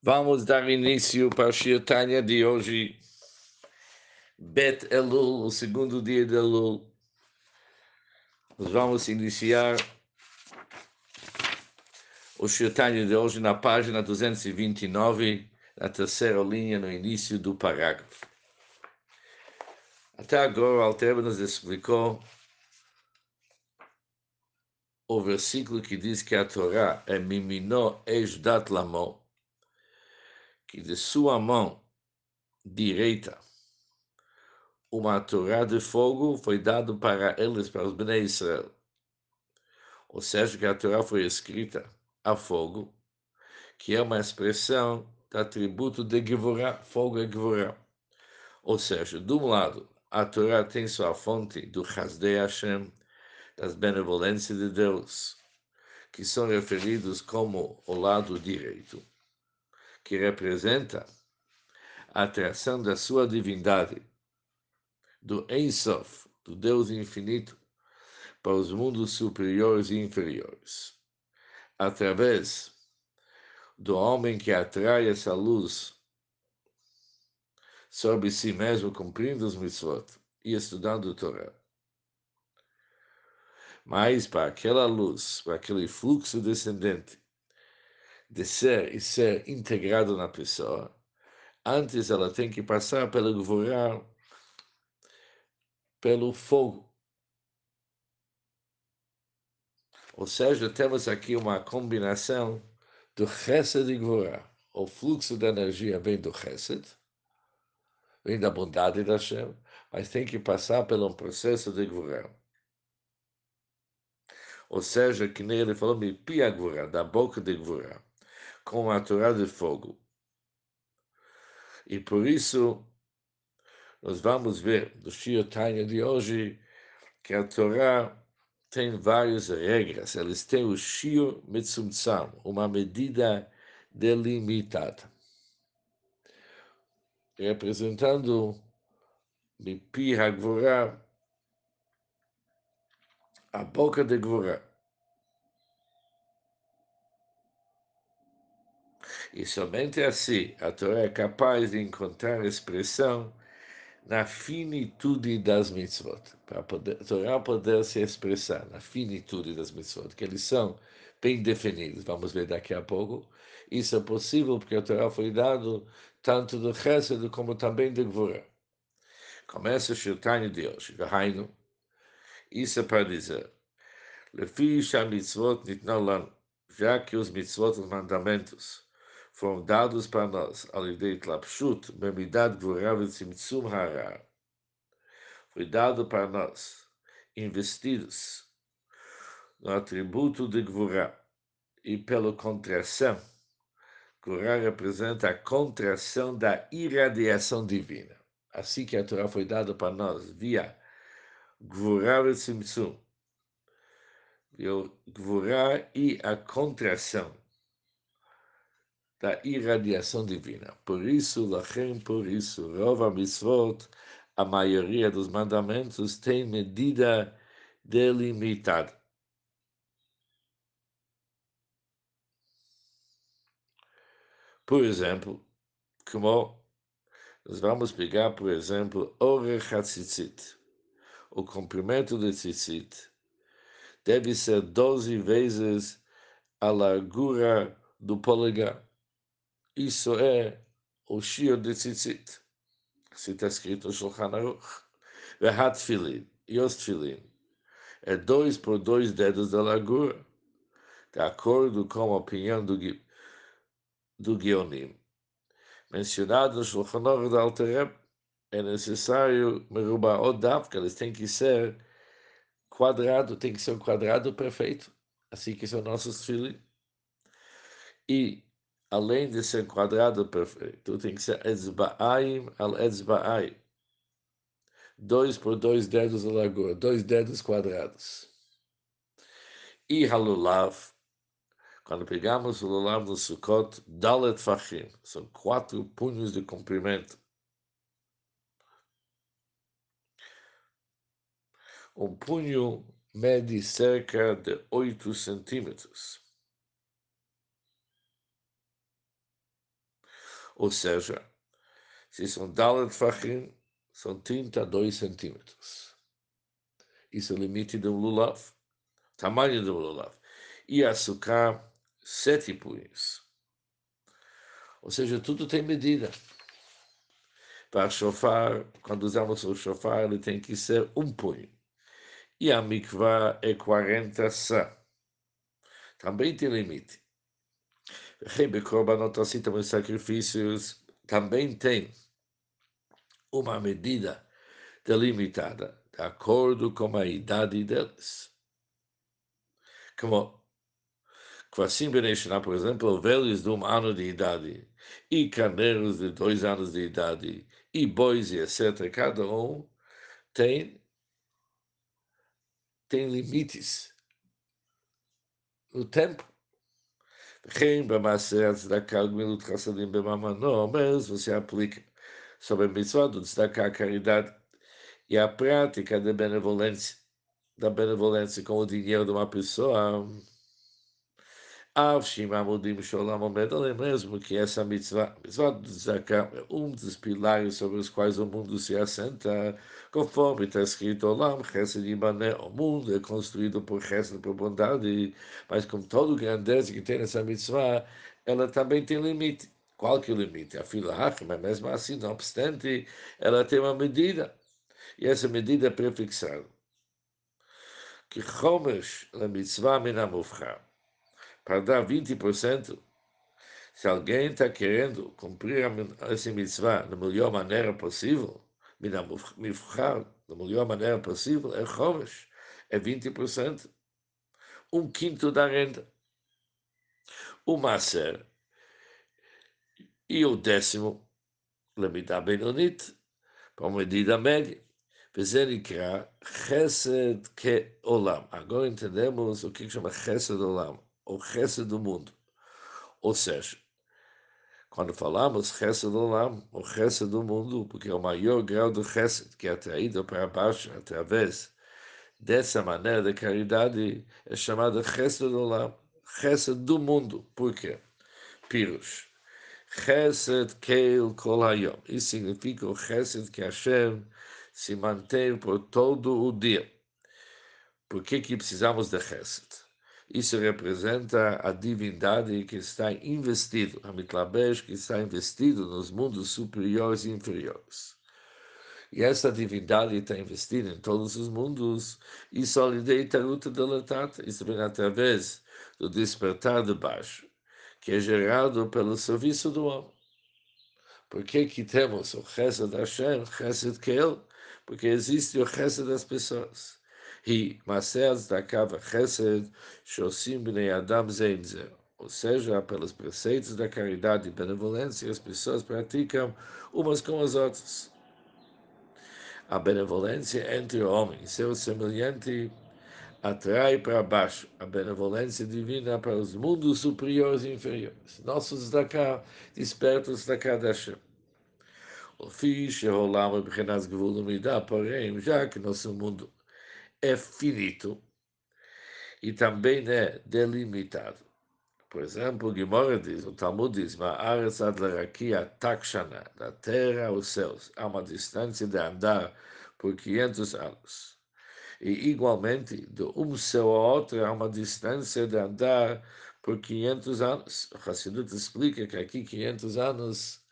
Vamos dar início para a Shiatanya de hoje. Bet Elul, o segundo dia de Elul. Nós vamos iniciar o Shiatanya de hoje na página 229, na terceira linha, no início do parágrafo. Até agora, o Alter nos explicou o versículo que diz que a Torá é Mimino Ejdat Lamo, que de sua mão direita uma Torá de fogo foi dado para eles, para os Bnei Israel. Ou seja, que a Torá foi escrita a fogo, que é uma expressão do atributo de Gevurah, fogo é Gevurah. Ou seja, de um lado, a Torá tem sua fonte do Hasdei Hashem, das benevolências de Deus, que são referidos como o lado direito, que representa a atração da sua divindade, do Ensof, do Deus infinito, para os mundos superiores e inferiores, através do homem que atrai essa luz sobre si mesmo, cumprindo os mitzvot e estudando o Torá. Mas para aquela luz, para aquele fluxo descendente, descer e ser integrado na pessoa, antes ela tem que passar pelo Gvorá, pelo fogo. Ou seja, temos aqui uma combinação do Chesed e Gvorá. O fluxo da energia vem do Chesed, vem da bondade da Hashem, mas tem que passar por um processo de Gvorá ou seja, que nem ele falou, me pia gvura, da boca de gvura, com a Torá de fogo. E por isso, nós vamos ver do Shio Tanya de hoje que a Torá tem várias regras, eles têm o Shio Mitzumtzam, uma medida delimitada. Representando Mipi Hagvorá, a boca de Gvura. E somente assim a Torá é capaz de encontrar expressão na finitude das mitzvot, para poder, a Torá poder se expressar na finitude das mitzvot, que eles são bem definidos, vamos ver daqui a pouco. Isso é possível porque a Torá foi dado tanto do Chesed como também do Gvura. Começa o Shirtani de hoje, Gahainu, isso é para dizer, Lefi mitzvot nitnalan, já que os mitzvot, os mandamentos, foram dados para nós, ao de Tlapshut, Memidad Gvurav Tzimtzum Hara, foi dado para nós, investidos no atributo de Gvurá e pela contração. Gvurá representa a contração da irradiação divina. Assim que a Torá foi dada para nós, via Gvurá e Tzimtzum. Gvurá e a contração da irradiação divina. Por isso, lachem, por isso, Rova Mitzvot, a maioria dos mandamentos tem medida delimitada. Por exemplo, como nós vamos pegar, por exemplo, Orech HaTzitzit, o comprimento de tzitzit deve ser 12 vezes a largura do polegar. Isso é o Shio de Tzitzit. Se está escrito Shulchan Aruch. Vehat Filin e os Filin. É dois por dois dedos da largura, de acordo com a opinião do, do Guionim. Mencionado no Shulchan Aruch da Altereb, é necessário merubah odav, que eles têm que ser quadrado, tem que ser um quadrado perfeito, assim que são nossos filhos. E, além de ser quadrado perfeito, tem que ser etzba'aim al etzba'aim. Dois por dois dedos de largura, dois dedos quadrados. E halulav, quando pegamos o lulav no Sukkot, dalet fachim, são quatro punhos de comprimento. Um punho mede cerca de 8 centímetros. Ou seja, se são Dalet Fachim, são 32 centímetros. Isso é o limite do Lulav, tamanho do Lulav. E açúcar, 7 punhos. Ou seja, tudo tem medida. Para chofar, quando usamos o chofar, ele tem que ser um punho. E a mikvah é 40 sa. Também tem limite. Rebekorbanot, assim também sacrifícios, também tem uma medida delimitada, de acordo com a idade deles. Como Kvasim Beneshana, por exemplo, velhos de um ano de idade, e carneiros de dois anos de idade, e bois e etc. Cada um tem, tem limites no tempo. Mas você aplica sobre a mitzvah do tzedakah, a caridade e a prática da benevolência, da benevolência com o dinheiro de uma pessoa, mesmo que essa mitzvah, mitzvah do é um dos pilares sobre os quais o mundo se assenta, conforme está escrito Olam, o mundo é construído por Chesed, por bondade, mas com todo o grandeza que tem essa mitzvah, ela também tem limite. Qual que é o limite? A fila mas mesmo assim, não obstante, ela tem uma medida, e essa medida é prefixada. Que Chomesh, a mitzvah minamufchar para dar 20%, se alguém está querendo cumprir essa mitzvah da melhor maneira possível, mifchar, da melhor maneira possível, é chovesh, é 20%, um quinto da renda. O maser e o décimo, lemitar benonit, para uma medida média. וזה נקרא חסד כעולם. Agora entendemos o que chama חסד עולם o resto do mundo. Ou seja, quando falamos do Olam, o resto do mundo, porque é o maior grau do resto que é atraído para baixo através dessa maneira de caridade, é chamado resto do Olam, resto do mundo. Por quê? Pirush. Chesed Keil Kol Hayom. Isso significa o Chesed que Hashem se mantém por todo o dia. Por que, que precisamos de Chesed? Isso representa a divindade que está investido, a Mitlabesh que está investido nos mundos superiores e inferiores. E essa divindade está investida em todos os mundos, e só lhe dei taruta delatata, isso vem através do despertar de baixo, que é gerado pelo serviço do homem. Por que, que temos o Chesed Hashem, Chesed Kel? Porque existe o Chesed das pessoas. היא מעשה הצדקה וחסד שעושים בני אדם זה עם זה. Ou seja, pelos preceitos da caridade e benevolência, as pessoas praticam umas com as outras. A benevolência entre o homem e seu semelhante atrai para baixo a benevolência divina para os mundos superiores e inferiores. Nossos daqui despertos da Hashem. O fixe rolava pequenas gvulumidá, porém, já que nosso mundo é finito e também é delimitado. Por exemplo, Gimora diz, o Talmud diz, takshana, da terra aos céus, há uma distância de andar por 500 anos. E, igualmente, de um céu ao outro, há uma distância de andar por 500 anos. O Hassidut explica que aqui 500 anos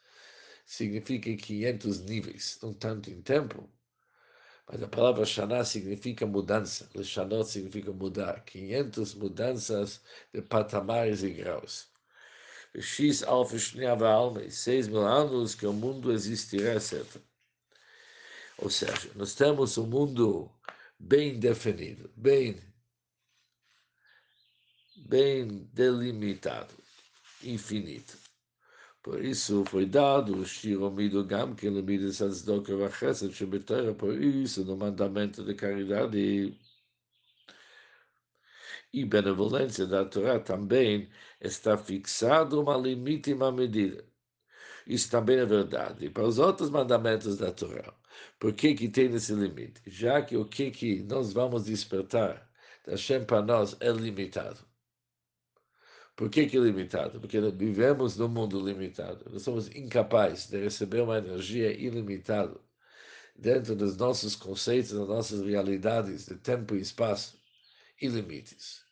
significa 500 níveis, não tanto em tempo, mas a palavra Shana significa mudança. Leshanot significa mudar. 500 mudanças de patamares e graus. X alfa shniava alma e 6 mil anos que o mundo existirá, etc. Ou seja, nós temos um mundo bem definido, bem, bem delimitado, infinito. Por isso foi dado o Shiromido Gam, que limita Sazdok Vachesed, Shebetera, por isso no mandamento de caridade e benevolência da Torá também está fixado uma limite e uma medida. Isso também é verdade. E para os outros mandamentos da Torá, por que, que tem esse limite? Já que o que, que nós vamos despertar da Shem para nós é limitado. Por que, que limitado? Porque vivemos num mundo limitado. Nós somos incapazes de receber uma energia ilimitada dentro dos nossos conceitos, das nossas realidades de tempo e espaço e limites.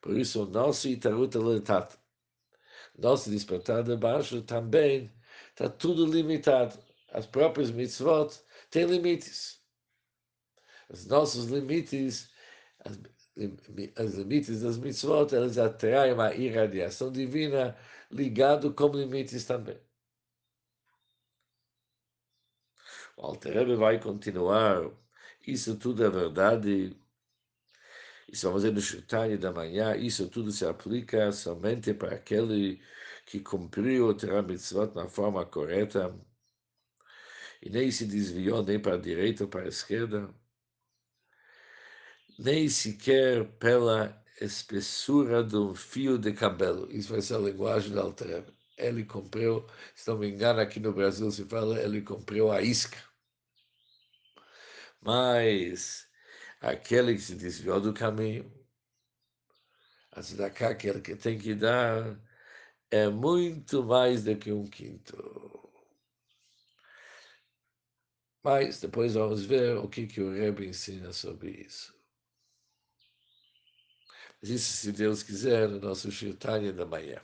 Por isso, o nosso Itaruta nosso despertar de baixo também está tudo limitado. As próprias mitzvot têm limites. Os nossos limites, as limites das mitzvot, elas atraem uma irradiação divina ligado com limites também. O Alter vai continuar. Isso tudo é verdade. Isso vamos ver no Shutani da manhã. Isso tudo se aplica somente para aquele que cumpriu o Torah Mitzvot na forma correta e nem se desviou nem para a direita ou para a esquerda, nem sequer pela espessura de um fio de cabelo. Isso vai ser a linguagem do Alter. Ele cumpriu, se não me engano, aqui no Brasil se fala, ele cumpriu a isca. Mas aquele que se desviou do caminho, a tzedakah, aquele que tem que dar, é muito mais do que um quinto. Mas depois vamos ver o que, que o Rebbe ensina sobre isso. Isso, se Deus quiser, no nosso Shirtanya da manhã.